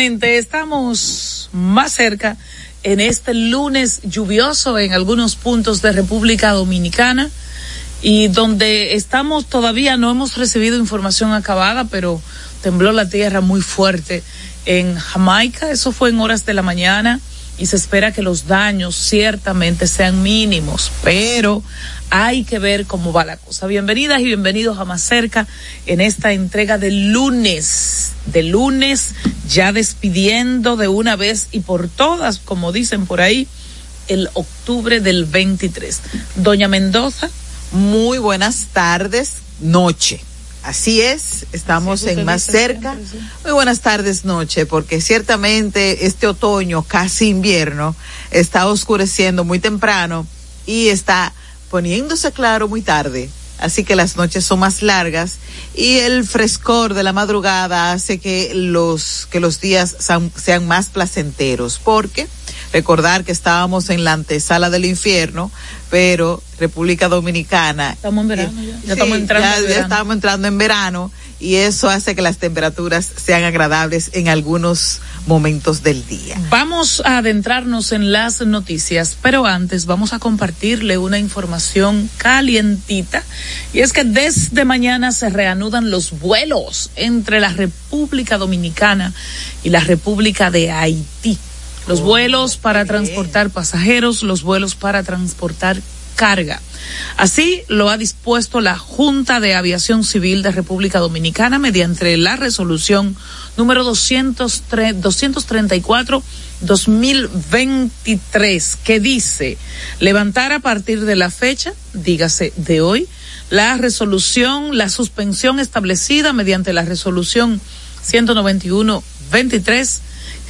Estamos más cerca en este lunes lluvioso en algunos puntos de República Dominicana y donde estamos todavía no hemos recibido información acabada, pero tembló la tierra muy fuerte en Jamaica, eso fue en horas de la mañana y se espera que los daños ciertamente sean mínimos, pero hay que ver cómo va la cosa. Bienvenidas y bienvenidos a Más Cerca en esta entrega del lunes, de lunes, ya despidiendo de una vez y por todas, como dicen por ahí, el octubre del 23. Doña Mendoza. Muy buenas tardes, noche. Así es, estamos en más cerca. Muy buenas tardes, noche, porque ciertamente este otoño, casi invierno, está oscureciendo muy temprano y está poniéndose claro muy tarde. Así que las noches son más largas y el frescor de la madrugada hace que los, que los días sean, sean más placenteros, porque recordar que estábamos en la antesala del infierno, pero República Dominicana. Estamos en verano ya. Ya Sí, estamos entrando ya- en ya verano. estamos entrando en verano y eso hace que las temperaturas sean agradables en algunos momentos del día. Vamos a adentrarnos en las noticias, pero antes vamos a compartirle una información calientita y es que desde mañana se reanudan los vuelos entre la República Dominicana y la República de Haití. Los vuelos para transportar pasajeros, los vuelos para transportar carga. Así lo ha dispuesto la Junta de Aviación Civil de República Dominicana mediante la resolución número 203 234 2023 que dice levantar a partir de la fecha, dígase de hoy, la resolución, la suspensión establecida mediante la resolución 191-23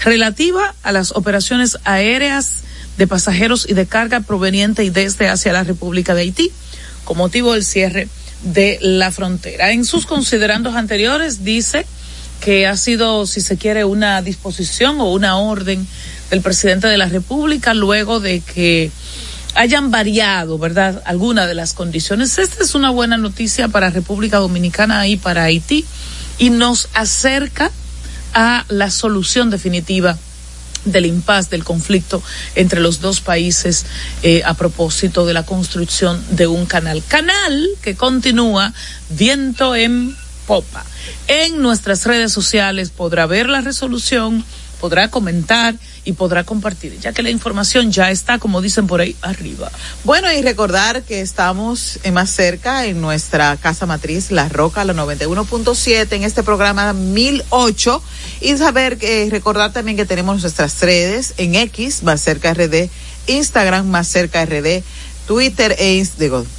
relativa a las operaciones aéreas de pasajeros y de carga proveniente y desde hacia la República de Haití, con motivo del cierre de la frontera. En sus considerandos anteriores dice que ha sido, si se quiere, una disposición o una orden del presidente de la República luego de que hayan variado, ¿verdad?, algunas de las condiciones. Esta es una buena noticia para República Dominicana y para Haití y nos acerca a la solución definitiva del impasse del conflicto entre los dos países eh, a propósito de la construcción de un canal. Canal que continúa viento en popa. En nuestras redes sociales podrá ver la resolución, podrá comentar y podrá compartir, ya que la información ya está, como dicen por ahí, arriba. Bueno, y recordar que estamos más cerca en nuestra casa matriz, La Roca, la 91.7, en este programa 1008. Y saber que, recordar también que tenemos nuestras redes en X, más cerca RD, Instagram, más cerca RD, Twitter e,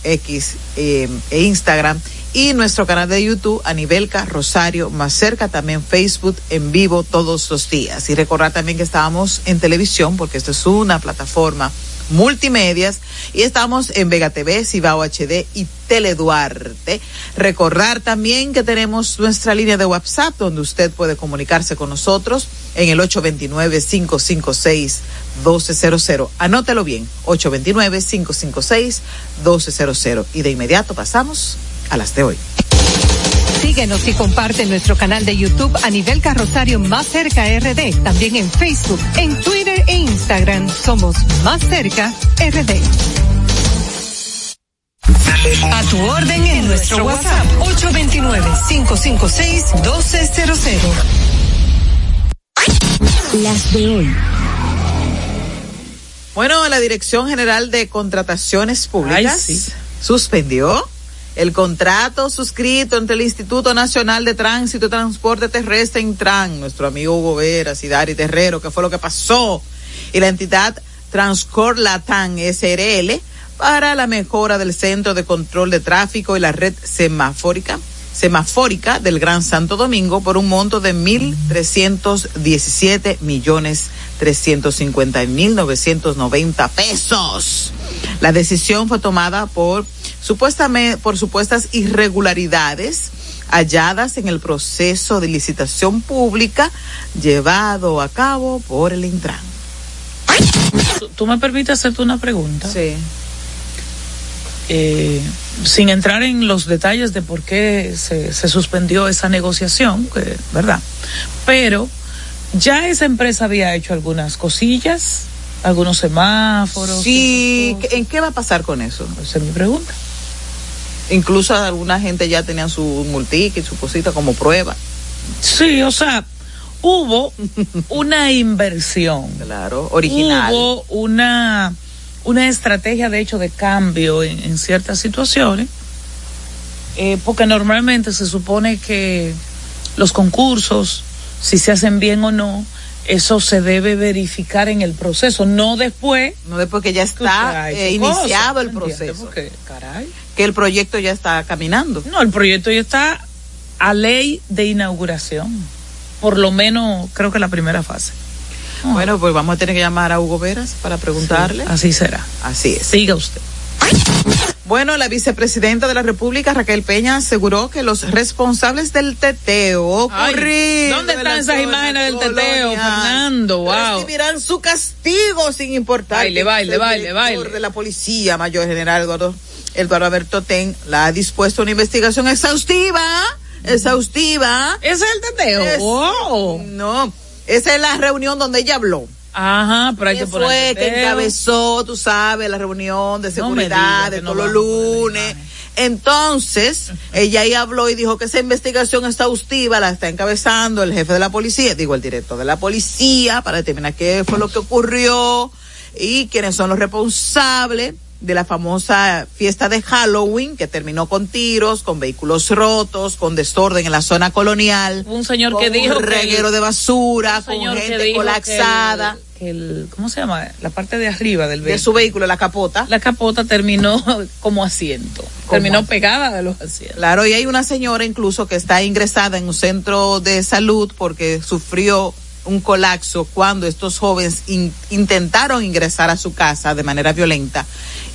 X eh, e Instagram. Y nuestro canal de YouTube, Anibelca Rosario, más cerca también Facebook en vivo todos los días. Y recordar también que estábamos en televisión, porque esto es una plataforma multimedias y estamos en Vega TV, Cibao HD y Teleduarte. Recordar también que tenemos nuestra línea de WhatsApp donde usted puede comunicarse con nosotros en el 829-556-1200. Anótelo bien, 829-556-1200. Y de inmediato pasamos a las de hoy. Síguenos y comparte nuestro canal de YouTube a nivel carrosario Más Cerca RD. También en Facebook, en Twitter e Instagram somos Más Cerca RD. A tu orden en nuestro WhatsApp 829-556-1200. Las de hoy. Bueno, la Dirección General de Contrataciones Públicas Ay, sí. suspendió el contrato suscrito entre el Instituto Nacional de Tránsito y Transporte Terrestre Intran, nuestro amigo Hugo Veras y Terrero, que fue lo que pasó, y la entidad Transcor Latam SRL para la mejora del centro de control de tráfico y la red semafórica semafórica del Gran Santo Domingo por un monto de 1.317 millones 350 mil 990 pesos. La decisión fue tomada por supuestamente por supuestas irregularidades halladas en el proceso de licitación pública llevado a cabo por el Intran. ¿Tú me permites hacerte una pregunta? Sí. Eh, sin entrar en los detalles de por qué se, se suspendió esa negociación, que, ¿verdad? Pero ya esa empresa había hecho algunas cosillas, algunos semáforos. Sí, ¿en qué va a pasar con eso? Esa es mi pregunta. Incluso alguna gente ya tenían su multica y su cosita como prueba. Sí, o sea, hubo una inversión. Claro, original. Hubo una, una estrategia, de hecho, de cambio en, en ciertas situaciones, eh, porque normalmente se supone que los concursos, si se hacen bien o no, eso se debe verificar en el proceso, no después. No después que ya está eh, iniciado el proceso. Porque, caray. Que el proyecto ya está caminando. No, el proyecto ya está a ley de inauguración. Por lo menos, creo que la primera fase. Bueno, pues vamos a tener que llamar a Hugo Veras para preguntarle. Sí, así será. Así es. Siga usted. Bueno, la vicepresidenta de la República, Raquel Peña, aseguró que los responsables del teteo ocurrido. ¿Dónde están esas imágenes del teteo, Fernando? Wow. Recibirán su castigo sin importar. Baile, baile, baile, baile. de la Policía Mayor General Eduardo, Eduardo Alberto Ten la ha dispuesto una investigación exhaustiva. Exhaustiva. ¿Ese es el teteo? Es, wow. No, esa es la reunión donde ella habló. Ajá, pero hay que poner fue que encabezó, tú sabes, la reunión de seguridad no de todos los lunes. Entonces, ella ahí habló y dijo que esa investigación exhaustiva la está encabezando el jefe de la policía, digo, el director de la policía, para determinar qué fue lo que ocurrió y quiénes son los responsables de la famosa fiesta de Halloween que terminó con tiros, con vehículos rotos, con desorden en la zona colonial. Un señor que dijo un reguero de basura, con gente colapsada. Que el, que el, ¿Cómo se llama? La parte de arriba del vehículo. De su vehículo, la capota. La capota terminó como asiento. Terminó asiento? pegada de los asientos. Claro, y hay una señora incluso que está ingresada en un centro de salud porque sufrió un colapso cuando estos jóvenes in, intentaron ingresar a su casa de manera violenta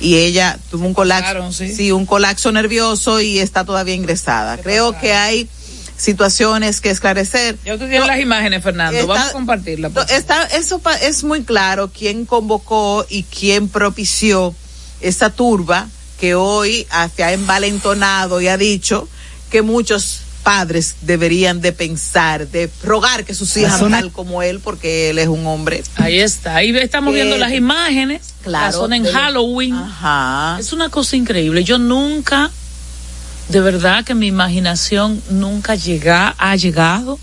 y ella tuvo un colapso, sí. sí, un colapso nervioso y está todavía ingresada. Creo pasaron? que hay situaciones que esclarecer. Yo te quiero No, las imágenes, Fernando. está- Vamos a compartirla. está, eso pa- es muy claro quién convocó y quién propició esa turba que hoy se ha envalentonado y ha dicho que muchos padres deberían de pensar, de rogar que sus hijas zona- tal como él, porque él es un hombre. Ahí está. Ahí estamos viendo las imágenes. La zona en de Halloween. Ajá. Es una cosa increíble. Yo nunca, de verdad que mi imaginación nunca llega, ha llegado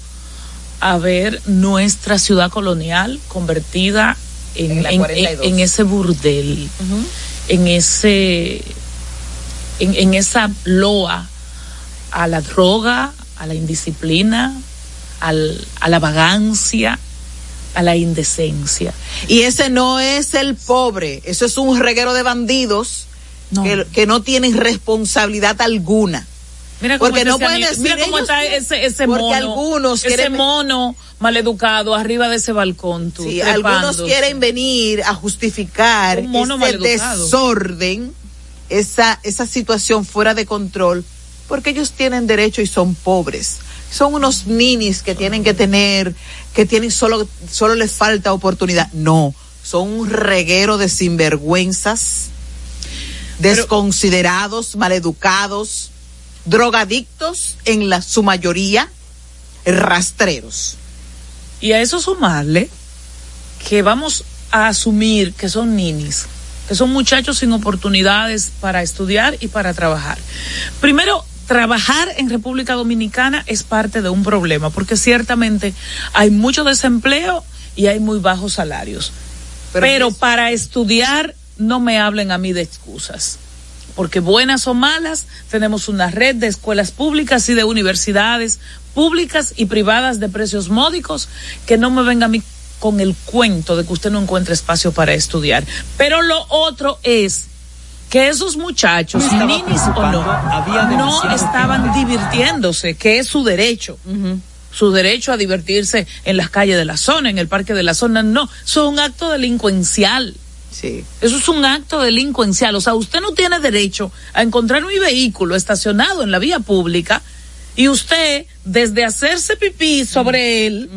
a ver nuestra ciudad colonial convertida en, En la en- 42. en- en ese burdel, en ese, en, en esa loa a la droga, a la indisciplina, al- a la vagancia, a la indecencia. Y ese no es el pobre, eso es un reguero de bandidos No. Que, que no tienen responsabilidad alguna. Mira cómo, Porque está no pueden decir mira cómo está ese, ese porque mono. algunos ese quieren- mono maleducado arriba de ese balcón. Tú, Sí, algunos quieren venir a justificar ese maleducado. desorden, esa, esa situación fuera de control, porque ellos tienen derecho y son pobres. Son unos ninis que tienen que tener, que tienen solo, solo les falta oportunidad. No, son un reguero de sinvergüenzas, desconsiderados, maleducados, drogadictos en la, su mayoría, rastreros. Y a eso sumarle que vamos a asumir que son ninis, que son muchachos sin oportunidades para estudiar y para trabajar. Primero, trabajar en República Dominicana es parte de un problema, porque ciertamente hay mucho desempleo y hay muy bajos salarios. Pero Pero, es- para estudiar, no me hablen a mí de excusas. Porque buenas o malas, tenemos una red de escuelas públicas y de universidades públicas y privadas de precios módicos, que no me venga a mí con el cuento de que usted no encuentra espacio para estudiar. Pero lo otro es que esos muchachos, ninis o no, no estaban divirtiéndose, que es su derecho. Su derecho a divertirse en las calles de la zona, en el parque de la zona, no. Eso es un acto delincuencial. Sí. Eso es un acto delincuencial. O sea, usted no tiene derecho a encontrar un vehículo estacionado en la vía pública y usted, desde hacerse pipí sobre él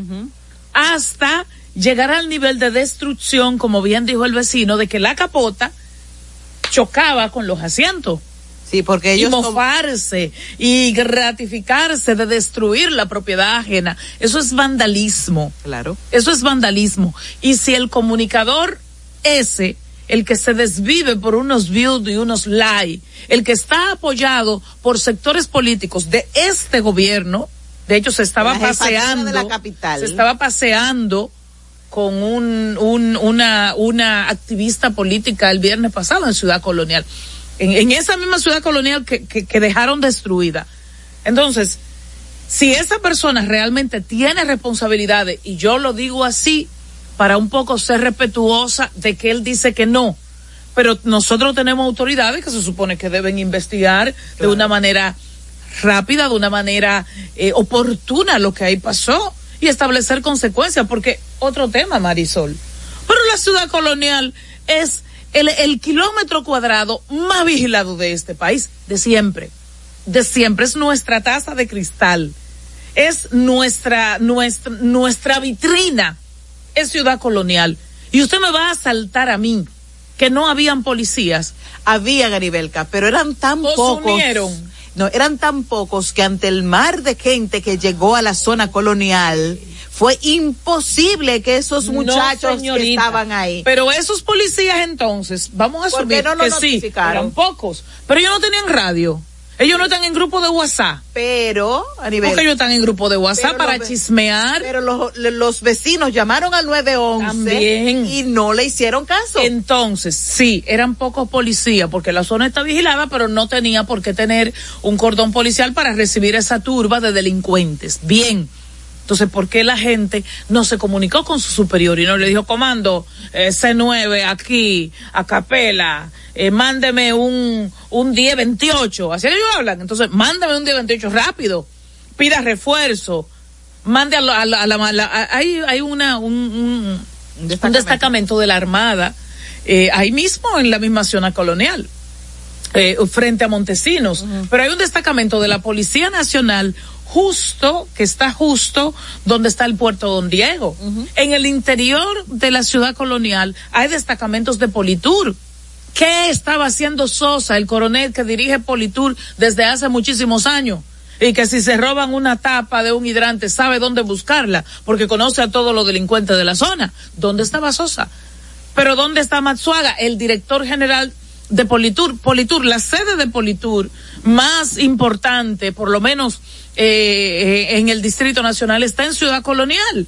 hasta llegar al nivel de destrucción, como bien dijo el vecino, de que la capota chocaba con los asientos. Sí, porque ellos y mofarse y gratificarse de destruir la propiedad ajena. Eso es vandalismo. Claro. Eso es vandalismo. Y si el comunicador ese, el que se desvive por unos views y unos likes, el que está apoyado por sectores políticos de este gobierno, de hecho se estaba paseando, de la capital. se estaba paseando con un, un, una, una activista política el viernes pasado en Ciudad Colonial. En, esa misma ciudad colonial que, que, dejaron destruida. Entonces, si esa persona realmente tiene responsabilidades, y yo lo digo así para un poco ser respetuosa de que él dice que no, pero nosotros tenemos autoridades que se supone que deben investigar de una manera rápida, de una manera eh, oportuna lo que ahí pasó y establecer consecuencias, porque otro tema, Marisol. Pero la ciudad colonial es el, kilómetro cuadrado más vigilado de este país, de siempre, de siempre, es nuestra taza de cristal, es nuestra, nuestra, nuestra vitrina, es ciudad colonial. Y usted me va a saltar a mí que no habían policías. Había Garibelca, pero eran tan pocos. No, eran tan pocos que ante el mar de gente que llegó a la zona colonial, fue imposible que esos muchachos que estaban ahí. Pero esos policías entonces, vamos a asumir no que sí, eran pocos, pero ellos no tenían radio. Ellos no están en grupo de WhatsApp. Pero, a nivel. Porque ellos están en grupo de WhatsApp para chismear. Pero los, los, vecinos llamaron al 911. También. Y no le hicieron caso. Entonces, sí, eran pocos policías, porque la zona está vigilada, pero no tenía por qué tener un cordón policial para recibir esa turba de delincuentes. Bien. Entonces, ¿por qué la gente no se comunicó con su superior y no le dijo, comando, eh, C9 aquí, a capela, eh, mándeme un, un 1028? Así ellos hablan. Entonces, mándame un 1028 rápido, pida refuerzo, mande a, la, a la, hay, hay una, un, un, destacamento. de la Armada, eh, ahí mismo en la misma zona colonial. Eh, frente a Montesinos, pero hay un destacamento de la Policía Nacional justo, que está justo donde está el puerto Don Diego. En el interior de la ciudad colonial hay destacamentos de Politur. ¿Qué estaba haciendo Sosa, el coronel que dirige Politur desde hace muchísimos años? Y que si se roban una tapa de un hidrante sabe dónde buscarla, porque conoce a todos los delincuentes de la zona. ¿Dónde estaba Sosa? Pero ¿dónde está Matsuaga, el director general de Politur? Politur, la sede de Politur más importante, por lo menos eh, eh, en el Distrito Nacional está en Ciudad Colonial.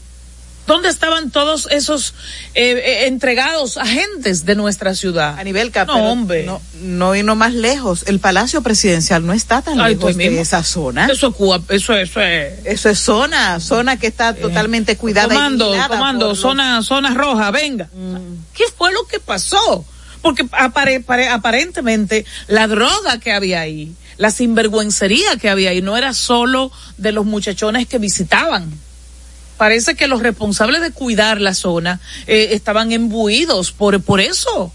¿Dónde estaban todos esos eh, eh entregados agentes de nuestra ciudad? A nivel no, hombre. No, no no más lejos. El Palacio Presidencial no está tan lejos de esa zona. Eso, eso, eso es. Eso es zona, zona que está totalmente cuidada. Comando, y comando, zona, zona roja, venga. Mm. ¿Qué fue lo que pasó? Porque aparentemente la droga que había ahí la sinvergüencería que había y no era solo de los muchachones que visitaban. Parece que los responsables de cuidar la zona eh, estaban embuidos por, por eso.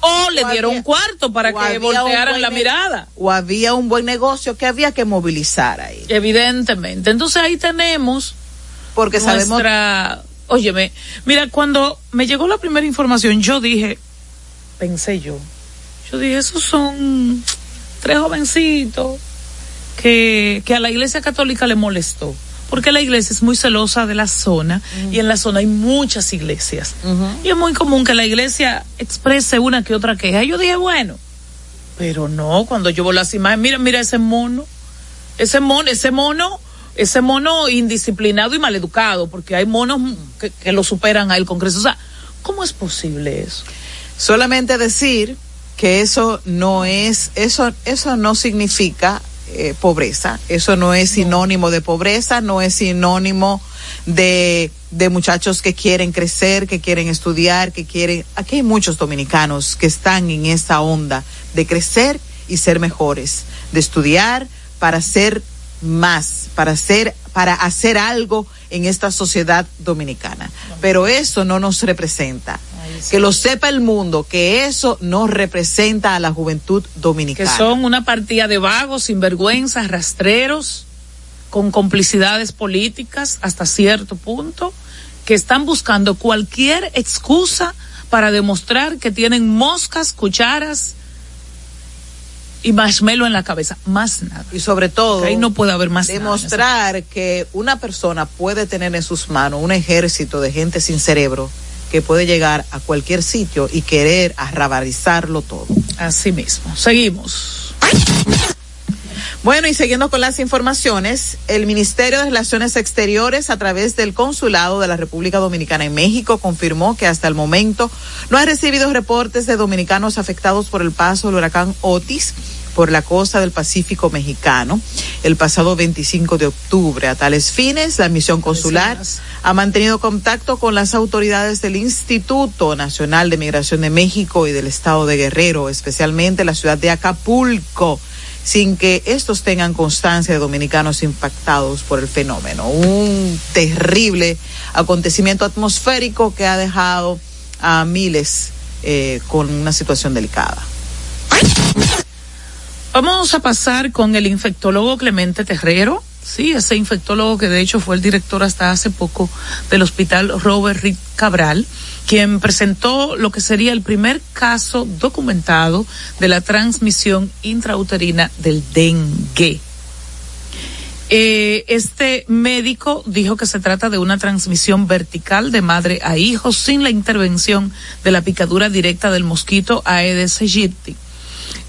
O, le dieron un cuarto para que voltearan la mirada. O había un buen negocio que había que movilizar ahí. Evidentemente. Entonces ahí tenemos. Porque nuestra, sabemos. Óyeme, mira, cuando me llegó la primera información, yo dije, pensé yo, yo dije, esos son tres jovencitos que, que a la iglesia católica le molestó porque la iglesia es muy celosa de la zona y en la zona hay muchas iglesias. Y es muy común que la iglesia exprese una que otra queja. Yo dije, bueno, pero no, cuando yo veo las imágenes, mira, mira ese mono, ese mono, ese mono, ese mono indisciplinado y maleducado, porque hay monos que, que lo superan al Congreso. O sea, ¿cómo es posible eso? Solamente decir que eso no es, eso, eso no significa eh, pobreza, eso no es sinónimo de pobreza, no es sinónimo de de muchachos que quieren crecer, que quieren estudiar, que quieren... Aquí hay muchos dominicanos que están en esa onda de crecer y ser mejores, de estudiar para ser más, para hacer, para hacer algo en esta sociedad dominicana. Pero eso no nos representa. Que lo sepa el mundo, que eso no representa a la juventud dominicana. Que son una partida de vagos, sinvergüenzas, rastreros, con complicidades políticas hasta cierto punto, que están buscando cualquier excusa para demostrar que tienen moscas, cucharas y marshmallow en la cabeza, más nada. Y sobre todo, ahí no puede haber más demostrar que una persona puede tener en sus manos un ejército de gente sin cerebro que puede llegar a cualquier sitio y querer arrabarizarlo todo. Así mismo. Seguimos. Bueno, y siguiendo con las informaciones, el Ministerio de Relaciones Exteriores, a través del Consulado de la República Dominicana en México, confirmó que hasta el momento no ha recibido reportes de dominicanos afectados por el paso del huracán Otis por la costa del Pacífico mexicano el pasado 25 de octubre. A tales fines, la misión consular ha mantenido contacto con las autoridades del Instituto Nacional de Migración de México y del Estado de Guerrero, especialmente la ciudad de Acapulco sin que estos tengan constancia de dominicanos impactados por el fenómeno. Un terrible acontecimiento atmosférico que ha dejado a miles eh, con una situación delicada. Vamos a pasar con el infectólogo Clemente Terrero. Sí, ese infectólogo que de hecho fue el director hasta hace poco del hospital Robert Reed Cabral quien presentó lo que sería el primer caso documentado de la transmisión intrauterina del dengue. Eh, este médico dijo que se trata de una transmisión vertical de madre a hijo sin la intervención de la picadura directa del mosquito Aedes aegypti.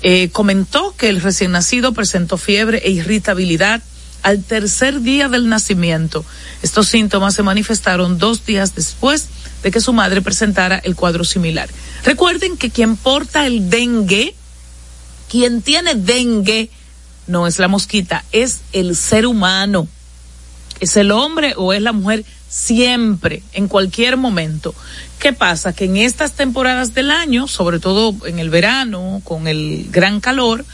Eh, comentó que el recién nacido presentó fiebre e irritabilidad al tercer día del nacimiento. Estos síntomas se manifestaron dos días después de que su madre presentara el cuadro similar. Recuerden que quien porta el dengue, quien tiene dengue, no es la mosquita, es el ser humano. Es el hombre o es la mujer siempre, en cualquier momento. ¿Qué pasa? Que en estas temporadas del año, sobre todo en el verano, con el gran calor,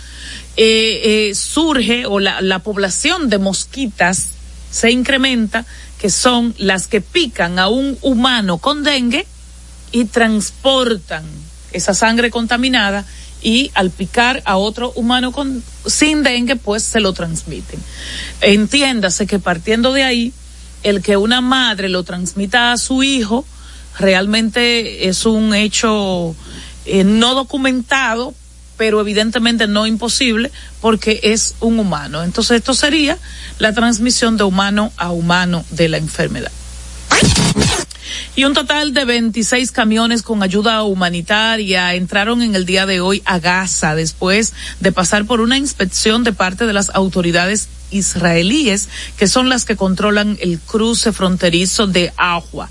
eh, eh, surge o la, la población de mosquitas se incrementa que son las que pican a un humano con dengue y transportan esa sangre contaminada y al picar a otro humano sin dengue pues se lo transmiten. Entiéndase que partiendo de ahí el que una madre lo transmita a su hijo realmente es un hecho eh, no documentado, pero evidentemente no imposible porque es un humano. Entonces esto sería la transmisión de humano a humano de la enfermedad. Y un total de 26 camiones con ayuda humanitaria entraron en el día de hoy a Gaza después de pasar por una inspección de parte de las autoridades israelíes, que son las que controlan el cruce fronterizo de Agua.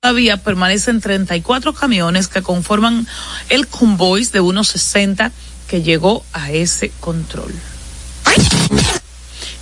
Todavía permanecen 34 camiones que conforman el convoy de unos 60 que llegó a ese control.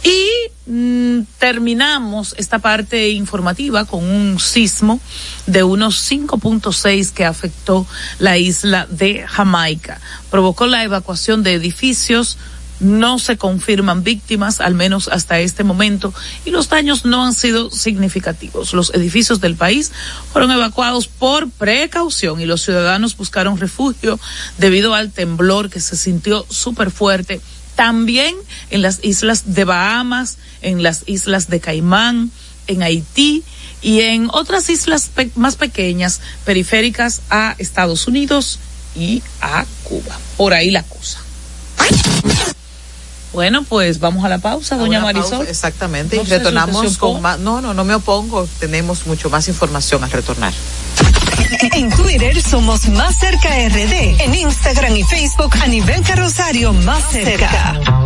Y mm, terminamos esta parte informativa con un sismo de unos 5.6 que afectó la isla de Jamaica. Provocó la evacuación de edificios, no se confirman víctimas, al menos hasta este momento, y los daños no han sido significativos. Los edificios del país fueron evacuados por precaución y los ciudadanos buscaron refugio debido al temblor que se sintió súper fuerte. También en las islas de Bahamas, en las islas de Caimán, en Haití y en otras islas más pequeñas periféricas a Estados Unidos y a Cuba. Por ahí la cosa. Bueno, pues vamos a la pausa, doña Marisol. exactamente, y retornamos con más. No, no, no me opongo. Tenemos mucho más información al retornar. En Twitter somos Más Cerca RD. En Instagram y Facebook a nivel carrosario Más Cerca.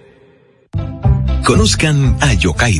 Conozcan a Yokairi.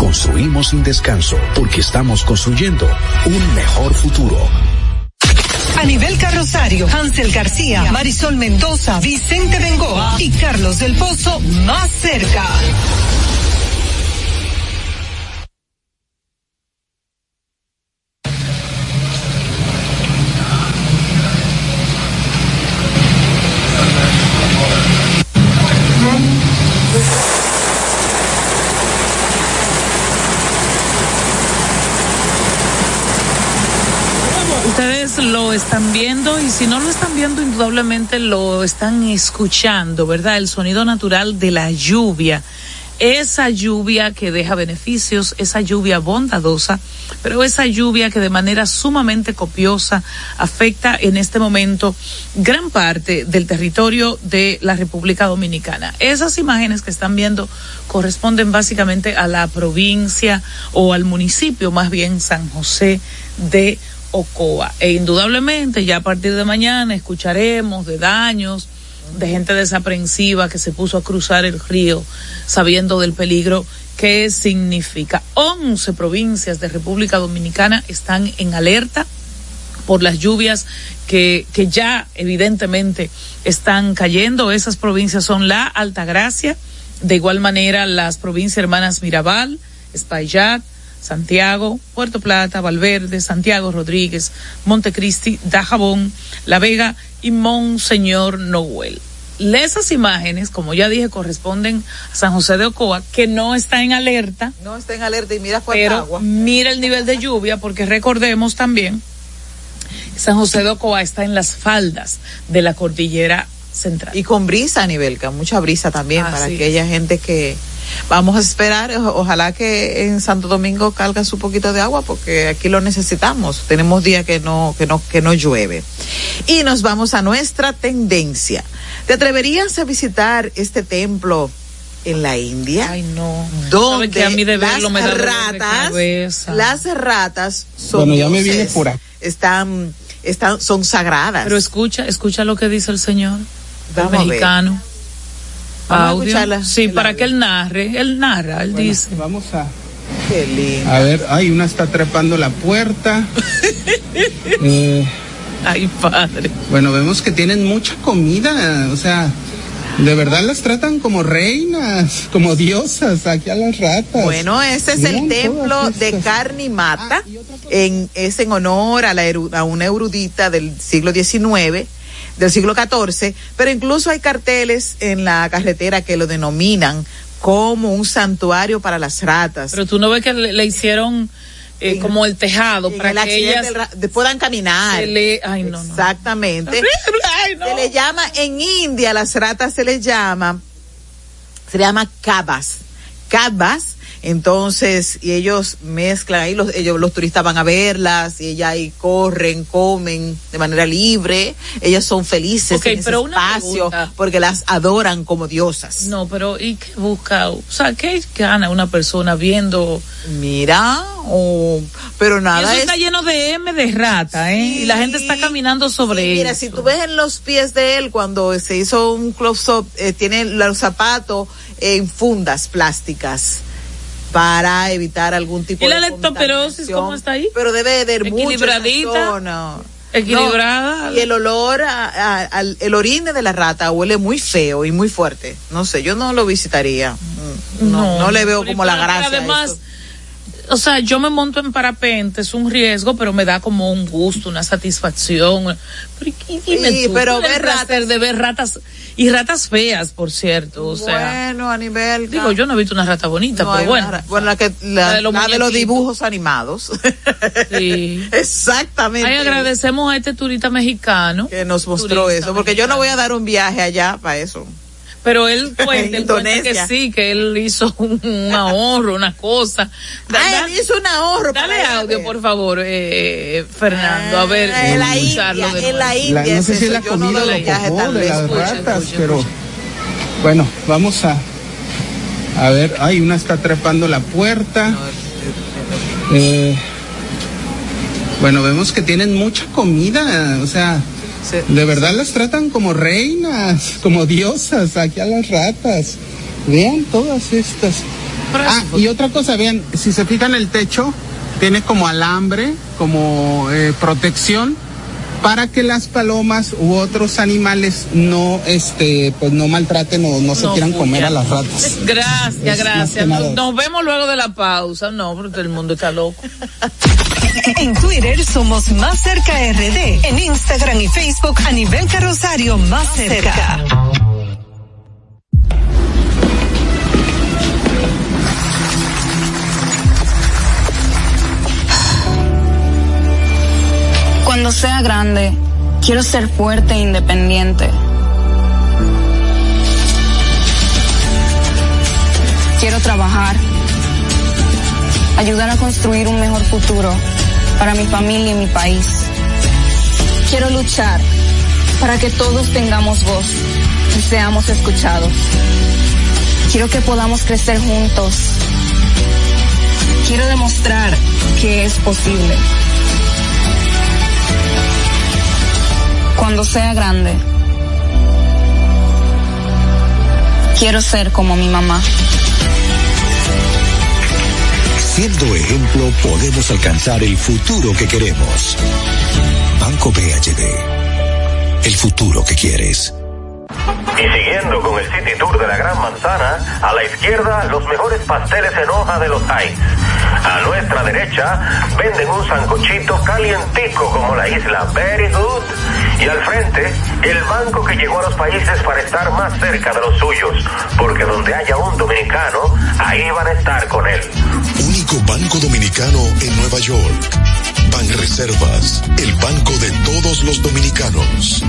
construimos sin descanso porque estamos construyendo un mejor futuro. A nivel carrosario, Hansel García, Marisol Mendoza, Vicente Bengoa y Carlos del Pozo más cerca. Están viendo y si no lo están viendo, indudablemente lo están escuchando, ¿verdad? El sonido natural de la lluvia. Esa lluvia que deja beneficios, esa lluvia bondadosa, pero esa lluvia que de manera sumamente copiosa afecta en este momento gran parte del territorio de la República Dominicana. Esas imágenes que están viendo corresponden básicamente a la provincia o al municipio, más bien San José de Ocoa. E indudablemente ya a partir de mañana escucharemos de daños, de gente desaprensiva que se puso a cruzar el río sabiendo del peligro que significa. 11 provincias de República Dominicana están en alerta por las lluvias que, que ya evidentemente están cayendo. Esas provincias son la Altagracia, de igual manera las provincias hermanas Mirabal, Espaillat, Santiago, Puerto Plata, Valverde, Santiago Rodríguez, Montecristi, Dajabón, La Vega y Monseñor Noel. Esas imágenes, como ya dije, corresponden a San José de Ocoa, que no está en alerta. No está en alerta y mira cuánta agua. Mira el nivel de lluvia, porque recordemos también, San José de Ocoa está en las faldas de la cordillera central. Y con brisa, Nivelca, mucha brisa también para aquella gente que, Vamos a esperar, ojalá que en Santo Domingo calga su poquito de agua porque aquí lo necesitamos. Tenemos días que no que no que no llueve. Y nos vamos a nuestra tendencia. ¿Te atreverías a visitar este templo en la India? Ay, no. Donde a mí de las me da ratas, las ratas son bueno, ya me vine por aquí. están están son sagradas. Pero escucha, escucha lo que dice el Señor, el mexicano audio. sí, para que él narre, él narra, él dice. Vamos a. A ver, ay, una está trepando la puerta. eh, Ay, padre. Bueno, vemos que tienen mucha comida, o sea, de verdad las tratan como reinas, como diosas aquí a las ratas. Bueno, ese es el templo de Carnimata, en, es en honor a, la, a una erudita del siglo XIX, del siglo XIV, pero incluso hay carteles en la carretera que lo denominan como un santuario para las ratas. Pero tú no ves que le, le hicieron eh, como el tejado para que ellas puedan caminar. Le, ay, no, Exactamente. Ay, no. Se le llama en India las ratas se les llama se le llama cabas. Cabas entonces, y ellos mezclan ahí, los, ellos, los turistas van a verlas, y ellas ahí corren, comen de manera libre, ellas son felices en ese espacio porque las adoran como diosas. No, pero ¿y qué busca? O sea, ¿qué gana una persona viendo? Mira, oh, pero nada. Y eso está lleno de M de rata, ¿eh? y la gente está caminando sobre sí, Mira, si tú ves en los pies de él cuando se hizo un close-up, eh, tiene los zapatos en fundas plásticas para evitar algún tipo ¿Y de la leptospirosis cómo está ahí? Pero debe de equilibradita. Equilibrada. No, y el olor a, al el orine de la rata huele muy feo y muy fuerte. No sé, yo no lo visitaría. No, no, le veo como la gracia. Además, o sea, yo me monto en parapente, es un riesgo, pero me da como un gusto, una satisfacción. Pero, dime sí, tú, pero ver ratas de ver ratas y ratas feas, por cierto, o sea. Bueno, a nivel digo, yo no he visto una rata bonita, pero bueno. Una, bueno, la que la, de los, la de los dibujos animados. Sí. Exactamente. Ahí agradecemos a este turista mexicano que nos mostró eso, porque mexicano. yo no voy a dar un viaje allá para eso pero él cuenta, él cuenta que sí, que él hizo un, un ahorro, una cosa. Da, ah, él hizo un ahorro. Dale audio, por favor, eh, Fernando, a ver. En la India, en la India. La, no sé si es la comida no lo popó de las escucha, ratas, escucha, pero escucha. bueno, vamos a a ver, ay, una está trepando la puerta. Eh, bueno, vemos que tienen mucha comida, o sea, de verdad las tratan como reinas, como diosas aquí a las ratas. Vean todas estas. Ah, y otra cosa, vean, si se fijan el techo, tiene como alambre, como eh, protección para que las palomas u otros animales no este pues no maltraten o no se no, quieran comer a las ratas. Gracias, gracias. Nos, nos, vemos luego de la pausa. No, porque el mundo está loco. En Twitter somos Más Cerca RD. En Instagram y Facebook a nivel carrosario Más Cerca. Cuando sea grande, quiero ser fuerte e independiente. Quiero trabajar, ayudar a construir un mejor futuro para mi familia y mi país. Quiero luchar para que todos tengamos voz y seamos escuchados. Quiero que podamos crecer juntos. Quiero demostrar que es posible. Cuando sea grande, quiero ser como mi mamá. Siendo ejemplo, podemos alcanzar el futuro que queremos. Banco BHD. El futuro que quieres. Y siguiendo con el City Tour de la Gran Manzana, a la izquierda los mejores pasteles en hoja de los Heights. A nuestra derecha venden un sancochito calientico como la isla Very Good. Y al frente, el banco que llegó a los países para estar más cerca de los suyos, porque donde haya un dominicano, ahí van a estar con él. Único banco dominicano en Nueva York. Ban Reservas, el banco de todos los dominicanos.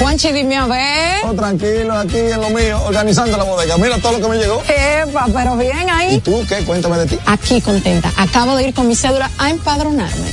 Juanchi, dime a ver. Oh, tranquilo, aquí en lo mío, organizando la bodega. Mira todo lo que me llegó. Epa, pero bien ahí. ¿Y tú qué? Cuéntame de ti. Aquí contenta. Acabo de ir con mi cédula a empadronarme.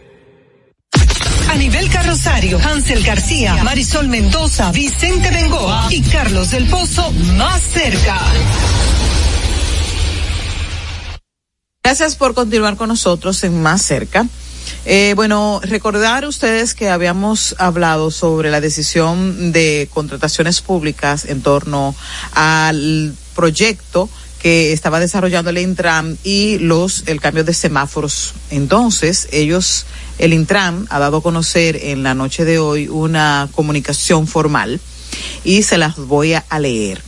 a nivel carrosario, Hansel García, Marisol Mendoza, Vicente Bengoa y Carlos del Pozo más cerca. Gracias por continuar con nosotros en Más Cerca. Eh, bueno, recordar ustedes que habíamos hablado sobre la decisión de contrataciones públicas en torno al proyecto que estaba desarrollando el Intram y los el cambio de semáforos. Entonces, ellos el Intram ha dado a conocer en la noche de hoy una comunicación formal y se las voy a leer.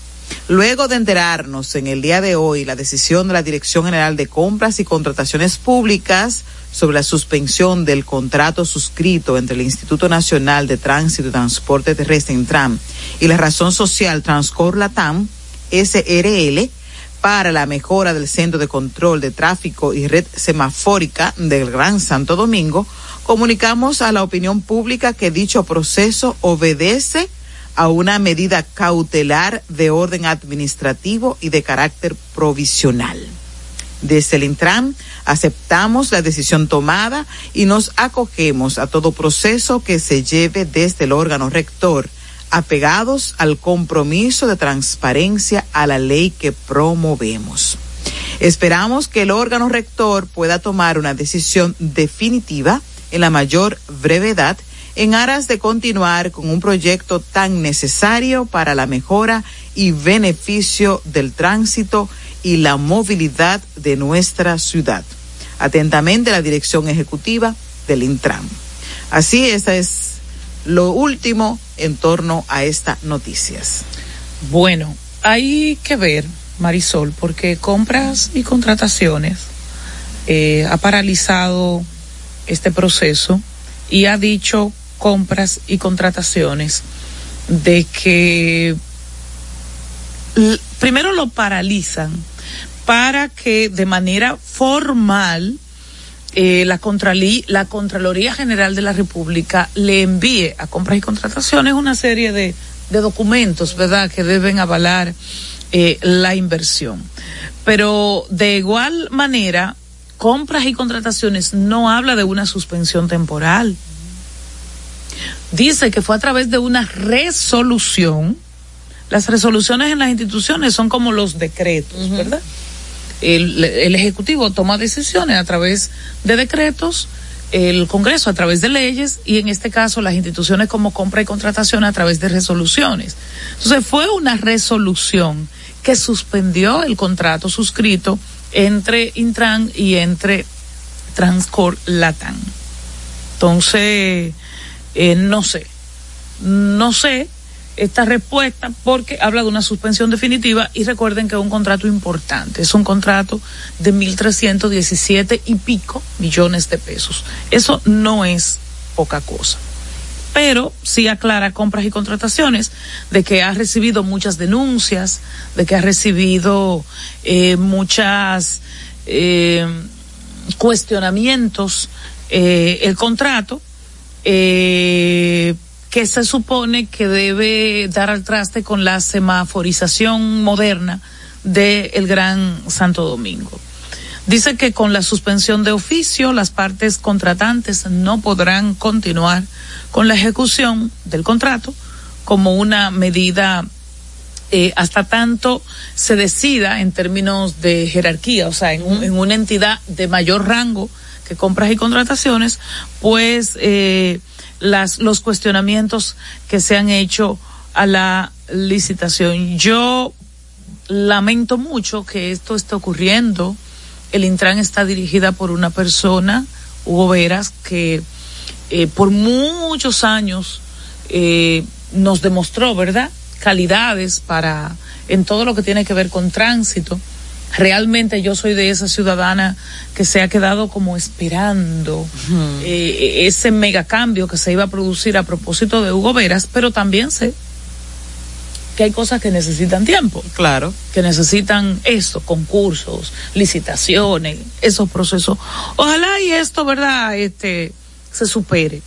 Luego de enterarnos en el día de hoy la decisión de la Dirección General de Compras y Contrataciones Públicas sobre la suspensión del contrato suscrito entre el Instituto Nacional de Tránsito y Transporte Terrestre Intram y la Razón Social Transcor Latam SRL para la mejora del Centro de Control de Tráfico y Red Semafórica del Gran Santo Domingo, comunicamos a la opinión pública que dicho proceso obedece a una medida cautelar de orden administrativo y de carácter provisional. Desde el Intran aceptamos la decisión tomada y nos acogemos a todo proceso que se lleve desde el órgano rector apegados al compromiso de transparencia a la ley que promovemos. Esperamos que el órgano rector pueda tomar una decisión definitiva en la mayor brevedad en aras de continuar con un proyecto tan necesario para la mejora y beneficio del tránsito y la movilidad de nuestra ciudad. Atentamente la dirección ejecutiva del Intram. Así, esta es lo último en torno a estas noticias. Bueno, hay que ver, Marisol, porque compras y contrataciones eh, ha paralizado este proceso y ha dicho compras y contrataciones de que primero lo paralizan para que de manera formal eh, la, la Contraloría General de la República le envíe a compras y contrataciones una serie de, de documentos, ¿verdad?, que deben avalar eh, la inversión. Pero de igual manera, compras y contrataciones no habla de una suspensión temporal. Dice que fue a través de una resolución. Las resoluciones en las instituciones son como los decretos, ¿verdad? El, Ejecutivo toma decisiones a través de decretos, el Congreso a través de leyes y en este caso las instituciones como compra y contratación a través de resoluciones. Entonces fue una resolución que suspendió el contrato suscrito entre Intran y entre Transcor Latam. Entonces, eh, no sé, no sé esta respuesta porque habla de una suspensión definitiva y recuerden que es un contrato importante, es un contrato de 1.317 y pico millones de pesos. Eso no es poca cosa. Pero sí aclara compras y contrataciones de que ha recibido muchas denuncias, de que ha recibido eh, muchas eh, cuestionamientos eh, el contrato. Eh, que se supone que debe dar al traste con la semaforización moderna del el Gran Santo Domingo. Dice que con la suspensión de oficio las partes contratantes no podrán continuar con la ejecución del contrato como una medida eh, hasta tanto se decida en términos de jerarquía, o sea, en, en, una entidad de mayor rango que compras y contrataciones, pues eh, las, los cuestionamientos que se han hecho a la licitación. Yo lamento mucho que esto esté ocurriendo. El Intran está dirigida por una persona, Hugo Veras, que eh, por muchos años eh, nos demostró, ¿verdad? Calidades para, en todo lo que tiene que ver con tránsito. Realmente yo soy de esa ciudadana que se ha quedado como esperando eh, ese mega cambio que se iba a producir a propósito de Hugo Veras, pero también sé que hay cosas que necesitan tiempo. Claro. Que necesitan esto, concursos, licitaciones, esos procesos. Ojalá y esto, ¿verdad? Este, se supere.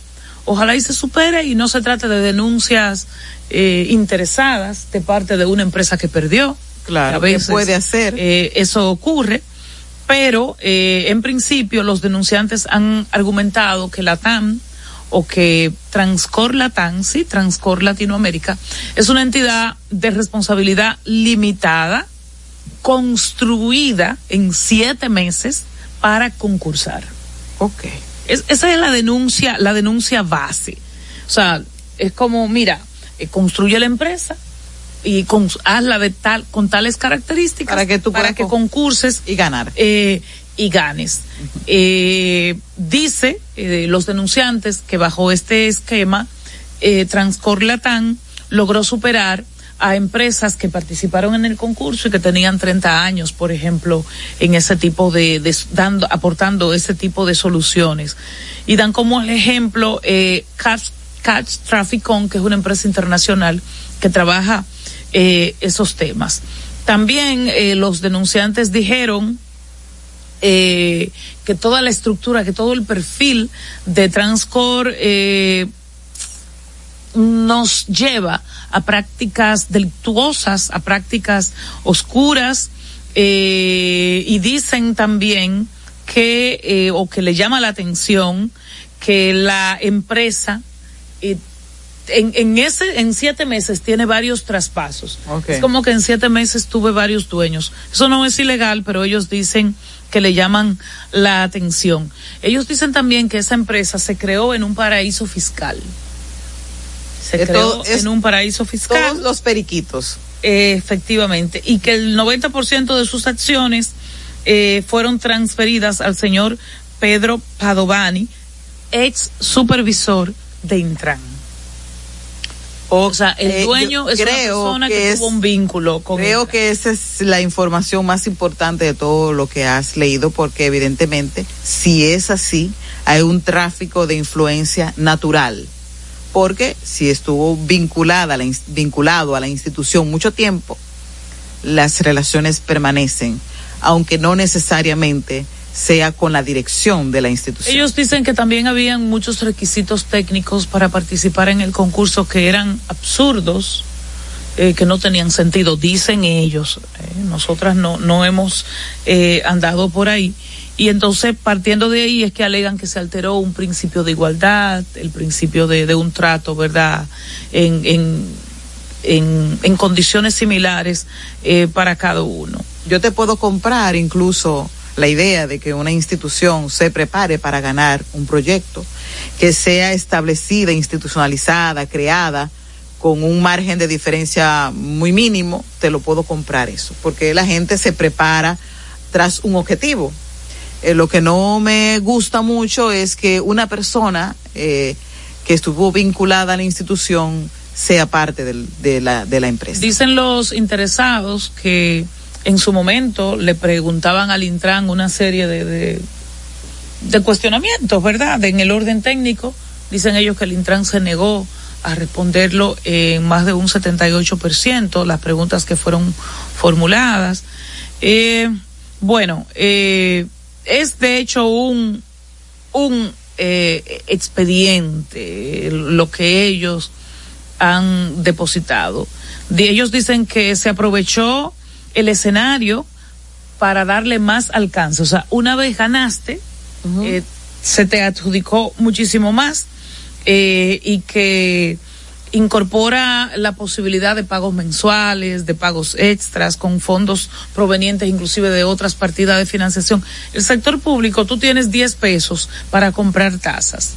Ojalá y se supere y no se trate de denuncias eh, interesadas de parte de una empresa que perdió. Claro, A veces, ¿qué puede hacer? eh, eso ocurre, pero eh, en principio los denunciantes han argumentado que la TAM o que Transcor Latam, sí, Transcor Latinoamérica, es una entidad de responsabilidad limitada, construida en siete meses para concursar. Ok. Es- esa es la denuncia, la denuncia base. O sea, es como, mira, eh, construye la empresa y con, hazla de tal, con tales características Para que tú para que con- concurses y ganar. eh, y ganes. Eh, dice eh, los denunciantes que bajo este esquema, eh, Transcor Latam logró superar a empresas que participaron en el concurso y que tenían 30 años, por ejemplo, en ese tipo de, de- dando, aportando ese tipo de soluciones. Y dan como el ejemplo eh, Catch, Catch Traffic On, que es una empresa internacional que trabaja eh, esos temas. También eh, los denunciantes dijeron eh, que toda la estructura, que todo el perfil de Transcor eh, nos lleva a prácticas delictuosas, a prácticas oscuras, eh, y dicen también que, eh, o que le llama la atención, que la empresa en, en ese, en siete meses tiene varios traspasos. Ok. Es como que en siete meses tuve varios dueños. Eso no es ilegal, pero ellos dicen que le llaman la atención. Ellos dicen también que esa empresa se creó en un paraíso fiscal. Se creó todo- es- en un paraíso fiscal. Todos los periquitos. Eh, efectivamente, y que el 90% de sus acciones eh, fueron transferidas al señor Pedro Padovani, ex supervisor de Intran. O sea, el Eh, dueño es una creo persona que, que es- tuvo un vínculo con Creo que esa es la información más importante de todo lo que has leído, porque evidentemente, si es así, hay un tráfico de influencia natural. Porque si estuvo vinculada, vinculado a la institución mucho tiempo, las relaciones permanecen, aunque no necesariamente sea con la dirección de la institución. Ellos dicen que también habían muchos requisitos técnicos para participar en el concurso que eran absurdos, eh, que no tenían sentido, dicen ellos. eh, nosotras no, no hemos eh, andado por ahí. Y entonces, partiendo de ahí, es que alegan que se alteró un principio de igualdad, el principio de, de un trato, ¿verdad? En, en, en, en condiciones similares eh, para cada uno. Yo te puedo comprar incluso la idea de que una institución se prepare para ganar un proyecto, que sea establecida, institucionalizada, creada con un margen de diferencia muy mínimo, te lo puedo comprar eso, porque la gente se prepara tras un objetivo. Eh, lo que no me gusta mucho es que una persona eh, que estuvo vinculada a la institución sea parte de la empresa. Dicen los interesados que en su momento le preguntaban al Intran una serie de, de, cuestionamientos, ¿verdad? En el orden técnico, dicen ellos que el Intran se negó a responderlo en más de un 78%, las preguntas que fueron formuladas. Eh, bueno, eh, es de hecho un, un eh, expediente lo que ellos han depositado. De ellos dicen que se aprovechó el escenario para darle más alcance. O sea, una vez ganaste, eh, se te adjudicó muchísimo más eh, y que incorpora la posibilidad de pagos mensuales, de pagos extras con fondos provenientes inclusive de otras partidas de financiación. El sector público, tú tienes 10 pesos para comprar tasas.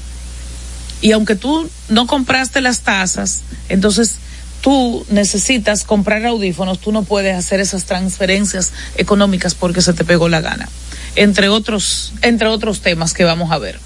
Y aunque tú no compraste las tasas, entonces tú necesitas comprar audífonos, tú no puedes hacer esas transferencias económicas porque se te pegó la gana. Entre otros, entre otros temas que vamos a ver.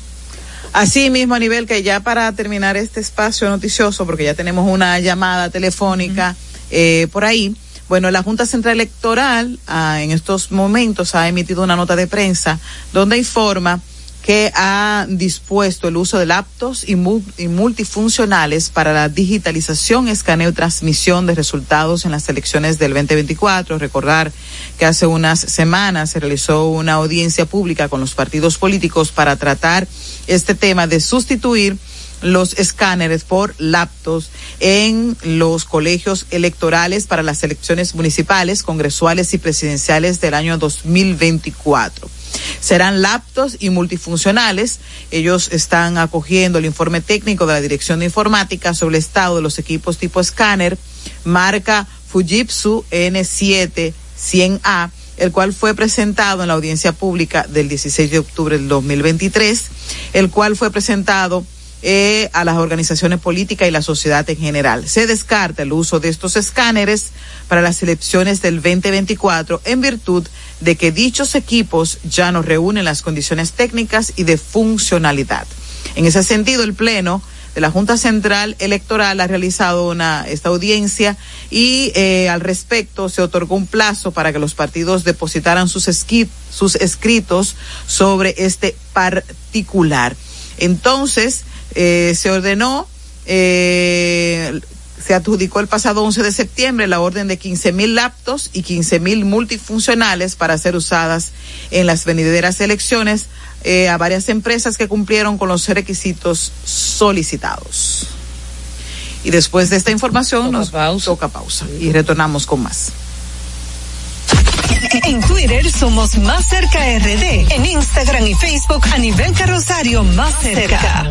Así mismo, a nivel que ya para terminar este espacio noticioso, porque ya tenemos una llamada telefónica eh, por ahí, Bueno, la Junta Central Electoral ah, en estos momentos ha emitido una nota de prensa donde informa que ha dispuesto el uso de laptops y, multifuncionales para la digitalización, escaneo y transmisión de resultados en las elecciones del 2024. Recordar que hace unas semanas se realizó una audiencia pública con los partidos políticos para tratar este tema de sustituir los escáneres por laptops en los colegios electorales para las elecciones municipales, congresuales y presidenciales del año 2024. Serán laptops y multifuncionales. Ellos están acogiendo el informe técnico de la Dirección de Informática sobre el estado de los equipos tipo escáner, marca Fujitsu N7 100A, el cual fue presentado en la audiencia pública del 16 de octubre del 2023, el cual fue presentado eh, a las organizaciones políticas y la sociedad en general. Se descarta el uso de estos escáneres para las elecciones del 2024 en virtud de que dichos equipos ya no reúnen las condiciones técnicas y de funcionalidad. En ese sentido, el Pleno de la Junta Central Electoral ha realizado una, esta audiencia y eh, al respecto se otorgó un plazo para que los partidos depositaran sus, sus escritos sobre este particular. Entonces, eh, se ordenó eh, se adjudicó el pasado 11 de septiembre la orden de 15 mil laptops y 15 mil multifuncionales para ser usadas en las venideras elecciones eh, a varias empresas que cumplieron con los requisitos solicitados. Y después de esta información nos toca pausa y retornamos con más. En Twitter somos Más Cerca RD. En Instagram y Facebook a nivel carrosario Más Cerca.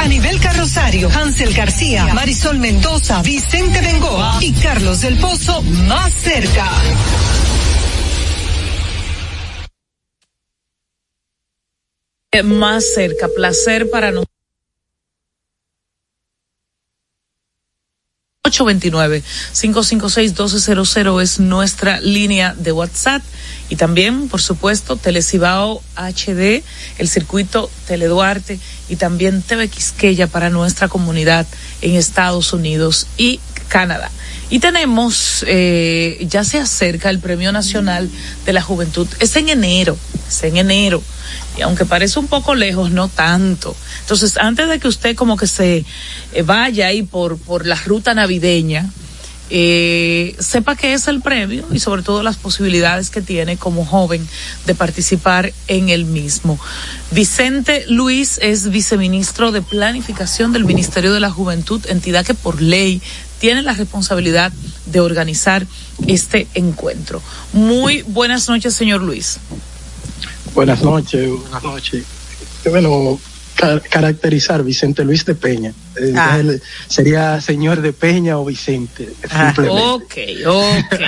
A nivel carrosario, Hansel García, Marisol Mendoza, Vicente Bengoa y Carlos del Pozo más cerca. Más cerca, placer para nosotros. 829-556-1200 es nuestra línea de WhatsApp y también, por supuesto, Telecibao HD, el circuito Teleduarte y también TV Quisqueya para nuestra comunidad en Estados Unidos y Canadá. Y tenemos, eh, ya se acerca el Premio Nacional de la Juventud. Es en enero, es en enero. Y aunque parece un poco lejos, no tanto. Entonces, antes de que usted como que se eh, vaya ahí por, por la ruta navideña, eh, sepa qué es el premio y sobre todo las posibilidades que tiene como joven de participar en el mismo. Vicente Luis es viceministro de Planificación del Ministerio de la Juventud, entidad que por ley tiene la responsabilidad de organizar este encuentro. Muy buenas noches, señor Luis. Buenas noches, buenas noches. Bueno, caracterizar Vicente Luis de Peña. Eh, ah. sería señor de Peña o Vicente. Ah, ok, ok.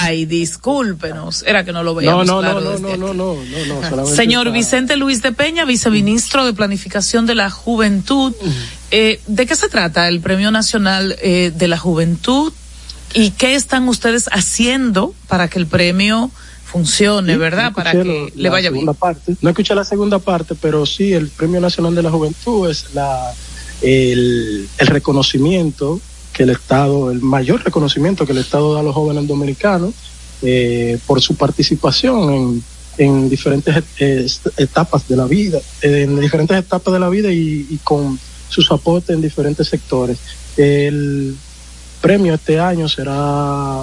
Ay, discúlpenos. Era que no lo veíamos. No, no, no, no, no, no, no, no, Señor Vicente Luis de Peña, viceministro de Planificación de la Juventud. Eh, ¿De qué se trata el Premio Nacional eh, de la Juventud? ¿Y qué están ustedes haciendo para que el premio funcione, ¿verdad? Para que le vaya bien. Parte. No escuché la segunda parte, pero sí, el Premio Nacional de la Juventud es la el, reconocimiento que el Estado, el mayor reconocimiento que el Estado da a los jóvenes dominicanos eh, por su participación en, en diferentes eh, etapas de la vida, en diferentes etapas de la vida y, y con sus aportes en diferentes sectores. El premio este año será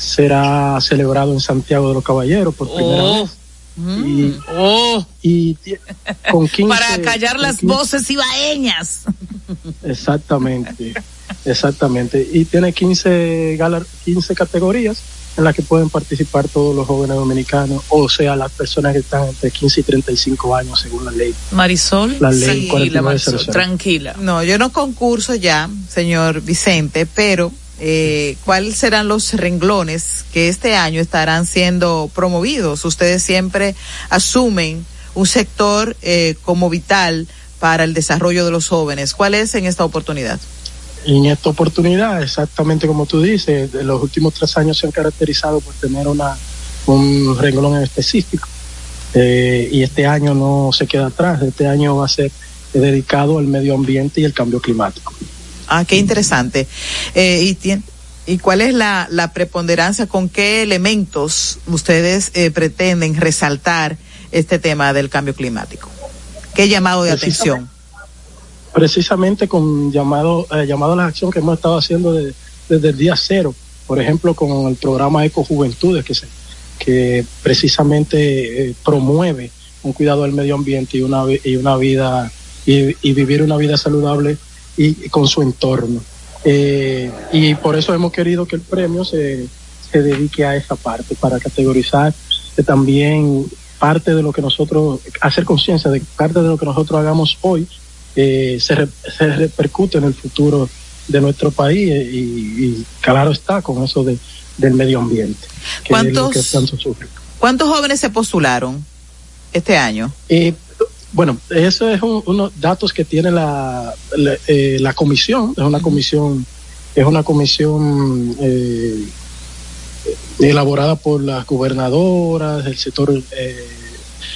será celebrado en Santiago de los Caballeros por primera oh. vez. y, oh. y con 15, para callar las voces ibaeñas. Exactamente, exactamente. Y tiene 15, 15 categorías en las que pueden participar todos los jóvenes dominicanos, o sea, las personas que están entre 15 y 35 años según la ley. Marisol, la ley tranquila. No, yo no concurso ya, señor Vicente, pero eh, cuáles serán los renglones que este año estarán siendo promovidos. Ustedes siempre asumen un sector eh, como vital para el desarrollo de los jóvenes. ¿Cuál es en esta oportunidad? En esta oportunidad, exactamente como tú dices, los últimos tres años se han caracterizado por tener una, un renglón en específico. Eh, y este año no se queda atrás. Este año va a ser dedicado al medio ambiente y el cambio climático. Ah, qué interesante. Eh, y, ¿Y cuál es la, la, preponderancia? ¿Con qué elementos ustedes eh, pretenden resaltar este tema del cambio climático? ¿Qué llamado de atención? Precisamente con llamado, eh, llamado a la acción que hemos estado haciendo desde el día cero. Por ejemplo, con el programa Eco Juventudes, que, se, que precisamente promueve un cuidado del medio ambiente y una, y una vida y, y vivir una vida saludable y, con su entorno. Eh, y por eso hemos querido que el premio se, se dedique a esa parte, para categorizar que también parte de lo que nosotros, hacer conciencia de que parte de lo que nosotros hagamos hoy eh, se, se, repercute en el futuro de nuestro país y, y claro está con eso de, del medio ambiente. ¿Cuántos, ¿Cuántos jóvenes se postularon este año? Bueno, eso es unos datos que tiene la, la, eh, la, comisión, es una comisión, es una comisión eh, elaborada por las gobernadoras, el sector, eh,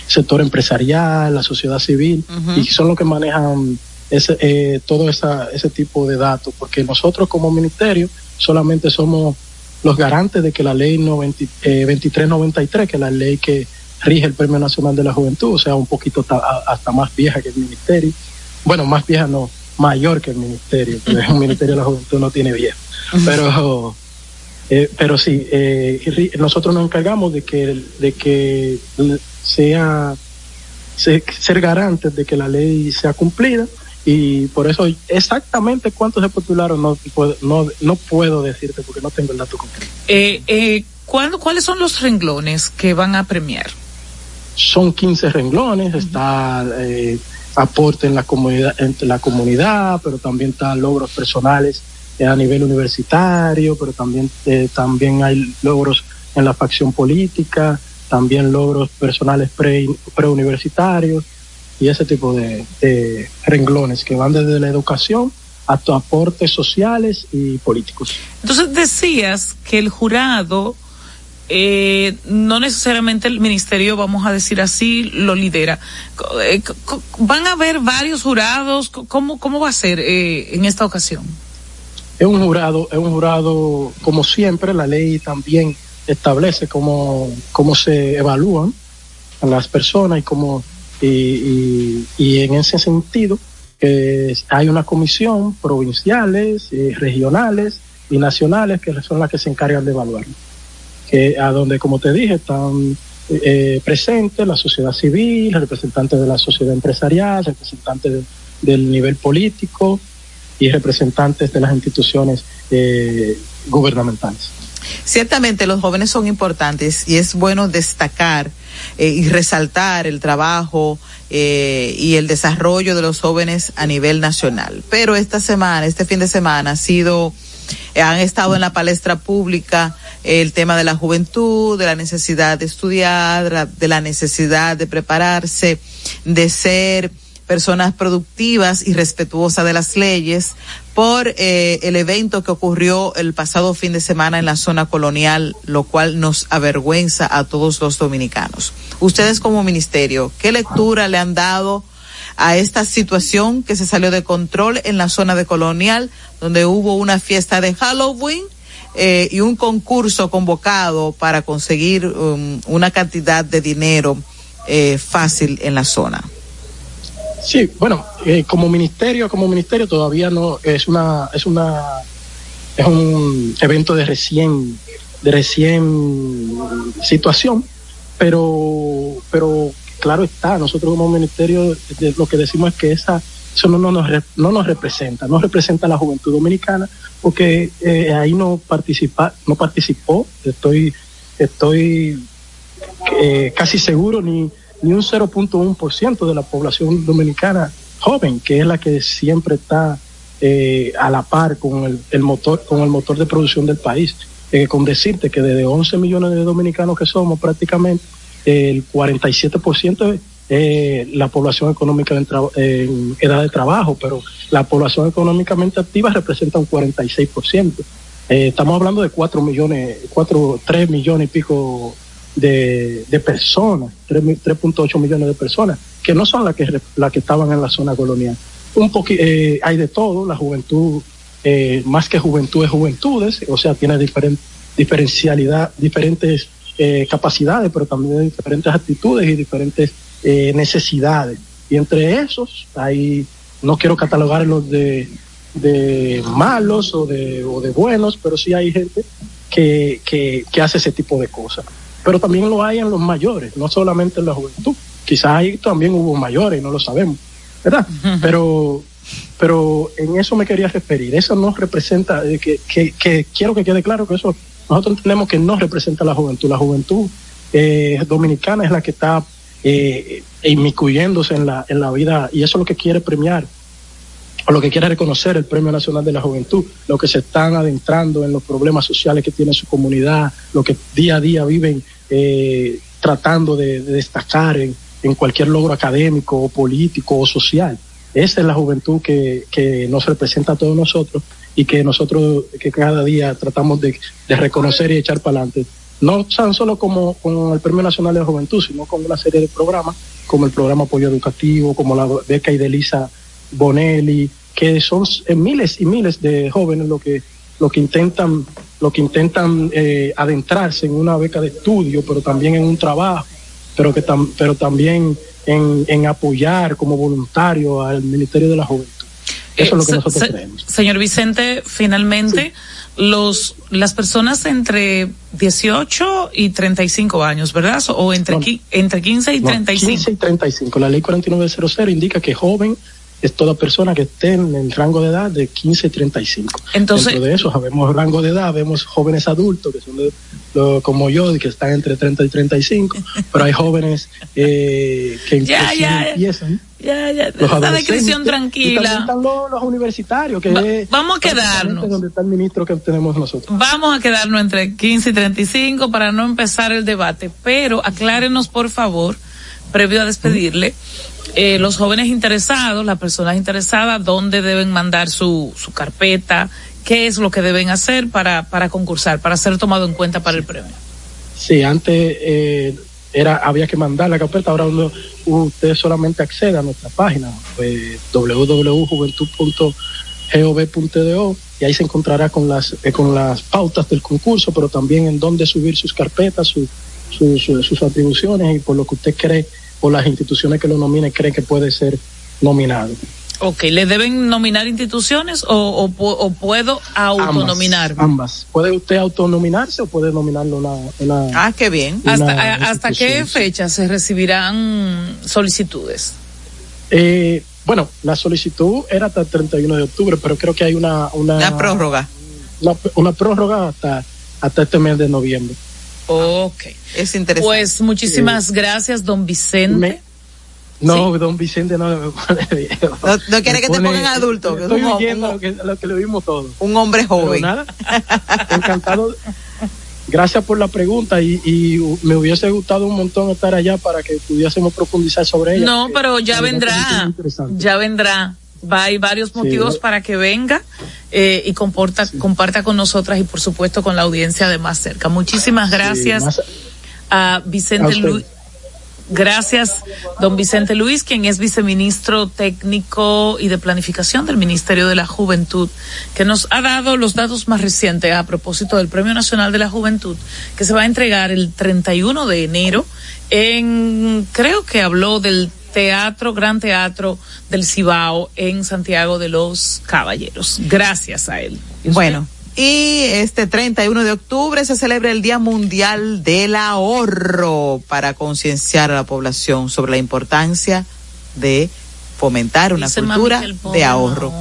sector empresarial, la sociedad civil, y son los que manejan ese, eh, todo esa, ese tipo de datos, porque nosotros como ministerio solamente somos los garantes de que la ley 90, eh, 2393, que es la ley que rige el Premio Nacional de la Juventud, o sea, un poquito hasta más vieja que el ministerio. Bueno, más vieja no, mayor que el ministerio, porque el Ministerio de la Juventud no tiene vieja. Pero, eh, pero sí, eh, nosotros nos encargamos de que, de que sea, ser garantes de que la ley sea cumplida y por eso exactamente cuántos se postularon no, no, no puedo decirte porque no tengo el dato completo. Eh, eh, ¿Cuáles son los renglones que van a premiar? Son 15 renglones, está eh, aporte en la comunidad, entre la comunidad, pero también está logros personales eh, a nivel universitario, pero también, eh, también hay logros en la facción política, también logros personales pre, preuniversitarios y ese tipo de, de renglones que van desde la educación hasta aportes sociales y políticos. Entonces decías que el jurado eh, no necesariamente el ministerio, vamos a decir así, lo lidera. Eh, ¿Van a haber varios jurados? ¿Cómo, cómo va a ser eh, en esta ocasión? Es un jurado, es un jurado, como siempre, la ley también establece cómo, cómo se evalúan a las personas y cómo, y, y, y en ese sentido, hay una comisión provinciales, regionales y nacionales, que son las que se encargan de evaluar. Que a donde, como te dije, están eh, presentes la sociedad civil, representantes de la sociedad empresarial, representantes de- del nivel político y representantes de las instituciones eh, gubernamentales. Ciertamente los jóvenes son importantes y es bueno destacar eh, y resaltar el trabajo eh, y el desarrollo de los jóvenes a nivel nacional. Pero esta semana, este fin de semana, ha sido, han estado en la palestra pública el tema de la juventud, de la necesidad de estudiar, de la necesidad de prepararse, de ser personas productivas y respetuosas de las leyes por eh, el evento que ocurrió el pasado fin de semana en la zona colonial, lo cual nos avergüenza a todos los dominicanos. Ustedes como ministerio, ¿qué lectura le han dado a esta situación que se salió de control en la zona de colonial, donde hubo una fiesta de Halloween? eh, y un concurso convocado para conseguir um, una cantidad de dinero eh, fácil en la zona. Sí, bueno, eh, como ministerio, como ministerio todavía no es una es una es un evento de recién de recién situación, pero pero claro está, nosotros como ministerio lo que decimos es que esa eso no, no nos no nos representa, no representa a la juventud dominicana porque eh, ahí no participa no participó, estoy estoy eh, casi seguro ni, ni un 0.1% de la población dominicana joven, que es la que siempre está eh, a la par con el, el motor con el motor de producción del país. Eh, con decirte que de 11 millones de dominicanos que somos prácticamente, el 47% es eh, la población económica en, en edad de trabajo, pero la población económicamente activa representa un 46%. Eh, estamos hablando de 4 millones, 4, 3 millones y pico de, de personas, 3 mi- 3.8 millones de personas, que no son las que, las que estaban en la zona colonial. Un eh, hay de todo, la juventud, eh, más que juventud es juventudes, o sea, tiene diferen- diferencialidad, diferentes eh, capacidades, pero también diferentes actitudes y diferentes eh, necesidades. Y entre esos, hay, no quiero catalogarlos de, de malos o de, o de buenos, pero sí hay gente que, que, que hace ese tipo de cosas. Pero también lo hay en los mayores, no solamente en la juventud. Quizás ahí también hubo mayores, no lo sabemos, ¿verdad? Pero, pero en eso me quería referir. Eso no representa, eh, que, que, que quiero que quede claro que eso, nosotros entendemos que no representa la juventud. La juventud eh, dominicana es la que está eh, inmiscuyéndose en la, en la vida y eso es lo que quiere premiar o lo que quiere reconocer el Premio Nacional de la Juventud, lo que se están adentrando en los problemas sociales que tiene su comunidad, lo que día a día viven eh, tratando de, de destacar en, en cualquier logro académico o político o social. Esa es la juventud que, que nos representa a todos nosotros y que nosotros que cada día tratamos de, reconocer y echar para adelante. No tan solo como con el Premio Nacional de la Juventud, sino con una serie de programas, como el programa Apoyo Educativo, como la beca Idelisa Bonelli, que son miles y miles de jóvenes lo que lo que intentan lo que intentan eh, adentrarse en una beca de estudio, pero también en un trabajo, pero que tam- pero también en, en apoyar como voluntario al Ministerio de la Juventud. Eso es lo que se- nosotros se- creemos. Señor Vicente, finalmente, los las personas entre 18 y 35 años, ¿verdad? O entre, qui- entre 15 y No, 35. 15 y 35. La ley 4900 indica que joven es toda persona que esté en el rango de edad de 15 y 35. Entonces- Dentro de eso sabemos rango de edad, vemos jóvenes adultos que son de- lo- como yo, que están entre 30 y 35, pero hay jóvenes eh, que Ya, ya. empiezan. Ya, ya, esa descripción Y tranquila. están los, los universitarios, que Va- es vamos a quedarnos. donde está el ministro que tenemos nosotros. Vamos a quedarnos entre 15 y 35 para no empezar el debate, pero aclárenos por favor, previo a despedirle, eh, los jóvenes interesados, las personas interesadas, dónde deben mandar su, su carpeta, qué es lo que deben hacer para, para concursar, para ser tomado en cuenta para el premio. Sí, antes eh, era había que mandar la carpeta, ahora uno, usted solamente accede a nuestra página, eh, www.juventud.gov.do y ahí se encontrará con las eh, con las pautas del concurso, pero también en dónde subir sus carpetas, su- su- su- sus atribuciones y por lo que usted cree o las instituciones que lo nominen creen que puede ser nominado. Ok, ¿le deben nominar instituciones o, o, puedo autonominar? Ambas, Puede usted autonominarse o puede nominarlo una, ah, qué bien. ¿Hasta, ¿hasta qué fecha se recibirán solicitudes? Eh, bueno, la solicitud era hasta el 31 de octubre, pero creo que hay una... Una, prórroga. Una, prórroga hasta, hasta este mes de noviembre. Ok. Es interesante. Pues muchísimas gracias, don Vicente. no, don Vicente no me pone viejo. No, quiere que te pongan adulto. Estoy viendo lo que, lo que le vimos todos. Un hombre joven. nada, encantado gracias por la pregunta y, me hubiese gustado un montón estar allá para que pudiésemos profundizar sobre ella. No, pero ya vendrá, ya vendrá. Va, hay varios motivos para que venga eh, y comporta, comparta con nosotras y por supuesto con la audiencia de más cerca. Muchísimas gracias a Vicente Luis. Gracias, don Vicente Luis, quien es viceministro técnico y de planificación del Ministerio de la Juventud, que nos ha dado los datos más recientes a propósito del Premio Nacional de la Juventud, que se va a entregar el 31 de enero en, creo que habló del Teatro, Gran Teatro del Cibao en Santiago de los Caballeros. Gracias a él. Bueno, y este 31 de octubre se celebra el Día Mundial del Ahorro para concienciar a la población sobre la importancia de fomentar una cultura de ahorro.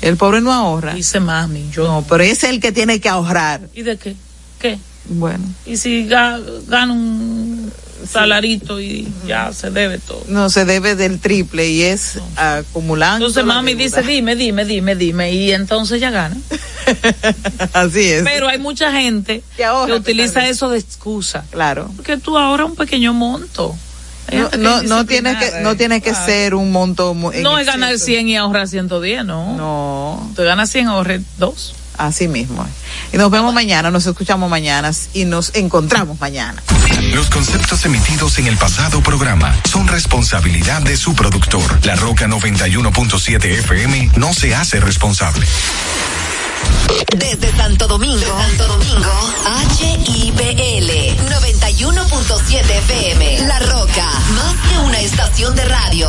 el pobre no ahorra. Dice mami, yo. No, pero es el que tiene que ahorrar. ¿Y de qué? ¿Qué? Bueno. ¿Y si gana un salarito y ya se debe todo. No, se debe del triple y es acumulando. Entonces mami dice, dime, dime, dime, dime, y entonces ya gana. Así es. Pero hay mucha gente que, utiliza eso de excusa. Claro. Porque tú ahorras un pequeño monto. No, no, tiene que, no tiene que ser un monto. No es ganar 100 y ahorrar 110, no. No. Te ganas 100, ahorres 2. Así mismo. Y nos vemos mañana, nos escuchamos mañana y nos encontramos mañana. Los conceptos emitidos en el pasado programa son responsabilidad de su productor. La Roca 91.7 FM no se hace responsable. Desde Santo Domingo, Santo Domingo, HIPL 91.7 FM. La Roca, más que una estación de radio.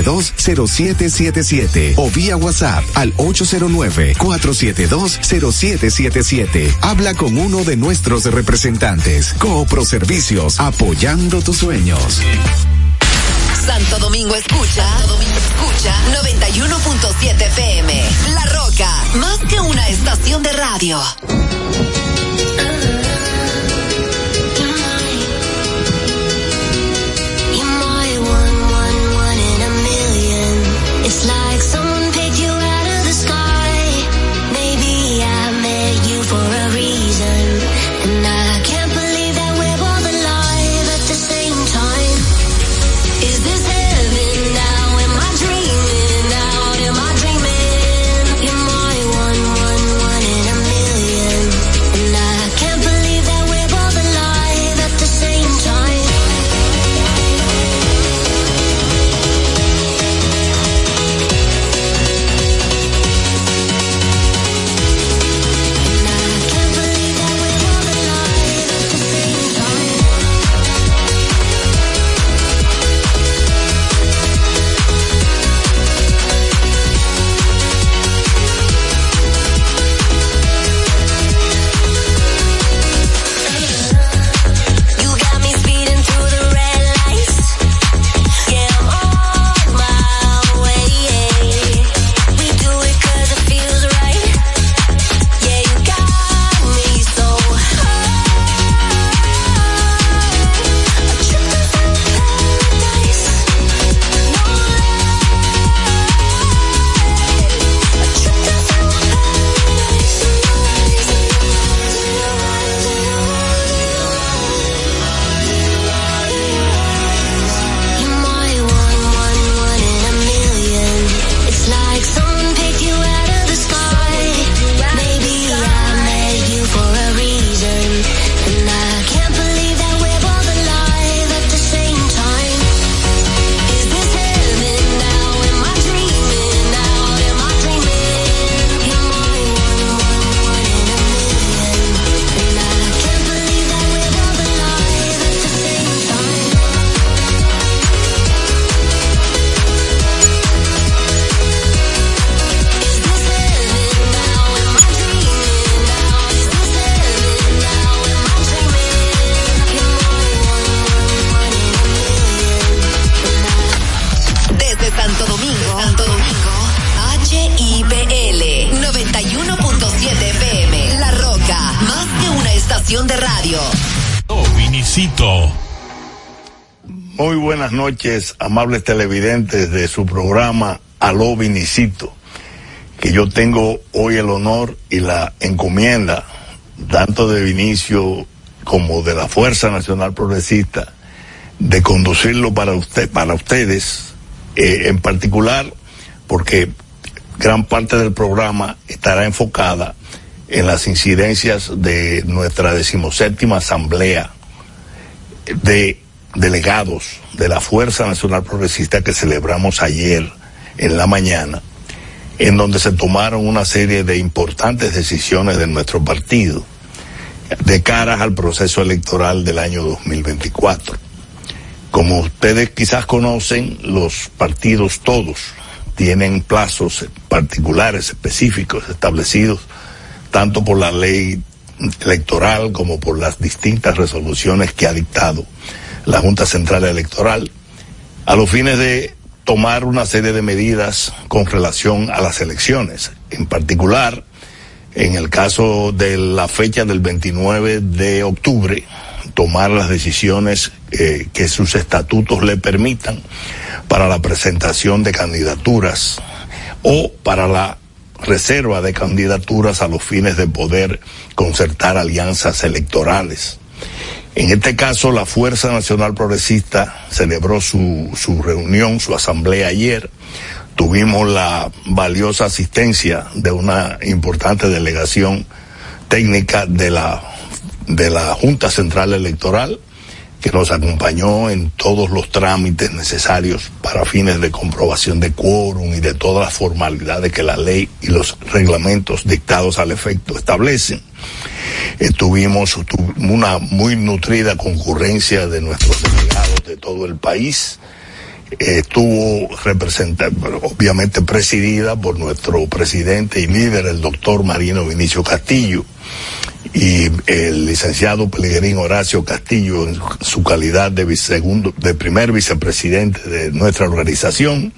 472-0777 o vía WhatsApp al 809-472-0777. Habla con uno de nuestros representantes. Coopro Servicios, apoyando tus sueños. Santo Domingo escucha, Santo Domingo escucha 91.7 PM. La Roca, más que una estación de radio. Noches, amables televidentes de su programa Aló Vinicito, que yo tengo hoy el honor y la encomienda, tanto de Vinicio como de la Fuerza Nacional Progresista, de conducirlo para usted, para ustedes, eh, en particular, porque gran parte del programa estará enfocada en las incidencias de nuestra decimoséptima asamblea de delegados de la Fuerza Nacional Progresista que celebramos ayer en la mañana, en donde se tomaron una serie de importantes decisiones de nuestro partido de cara al proceso electoral del año 2024. Como ustedes quizás conocen, los partidos todos tienen plazos particulares, específicos, establecidos tanto por la ley electoral como por las distintas resoluciones que ha dictado la Junta Central Electoral, a los fines de tomar una serie de medidas con relación a las elecciones. En particular, en el caso de la fecha del 29 de octubre, tomar las decisiones eh, que sus estatutos le permitan para la presentación de candidaturas o para la reserva de candidaturas a los fines de poder concertar alianzas electorales. En este caso, la Fuerza Nacional Progresista celebró su, su reunión, su asamblea ayer. Tuvimos la valiosa asistencia de una importante delegación técnica de la, de la Junta Central Electoral, que nos acompañó en todos los trámites necesarios para fines de comprobación de quórum y de todas las formalidades que la ley y los reglamentos dictados al efecto establecen. tuvimos una muy nutrida concurrencia de nuestros delegados de todo el país. Estuvo representada, obviamente presidida por nuestro presidente y líder, el doctor Marino Vinicio Castillo y el licenciado Pellegrín Horacio Castillo en su calidad de de primer vicepresidente de nuestra organización,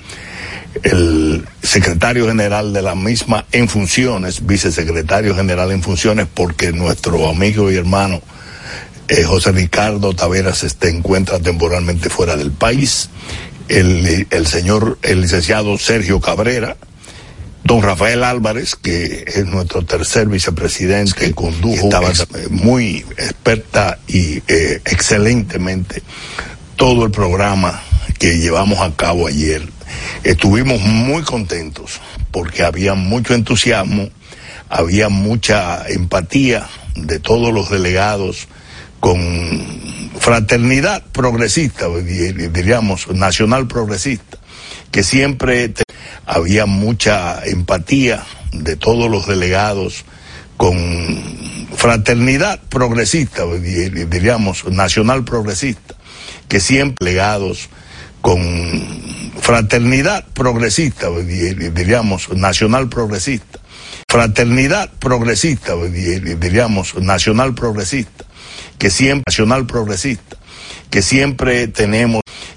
el secretario general de la misma en funciones, vicesecretario general en funciones, porque nuestro amigo y hermano eh, José Ricardo Taveras se encuentra temporalmente fuera del país, el señor, el licenciado Sergio Cabrera, don Rafael Álvarez, que es nuestro tercer vicepresidente, que condujo, estaba muy experta y eh, excelentemente todo el programa que llevamos a cabo ayer. Estuvimos muy contentos porque había mucho entusiasmo, había mucha empatía de todos los delegados con fraternidad progresista, diríamos, nacional progresista, que siempre había mucha empatía de todos los delegados con fraternidad progresista, diríamos, nacional progresista, que siempre delegados con fraternidad progresista, diríamos, nacional progresista, fraternidad progresista, diríamos, nacional progresista, que siempre, nacional progresista, que siempre tenemos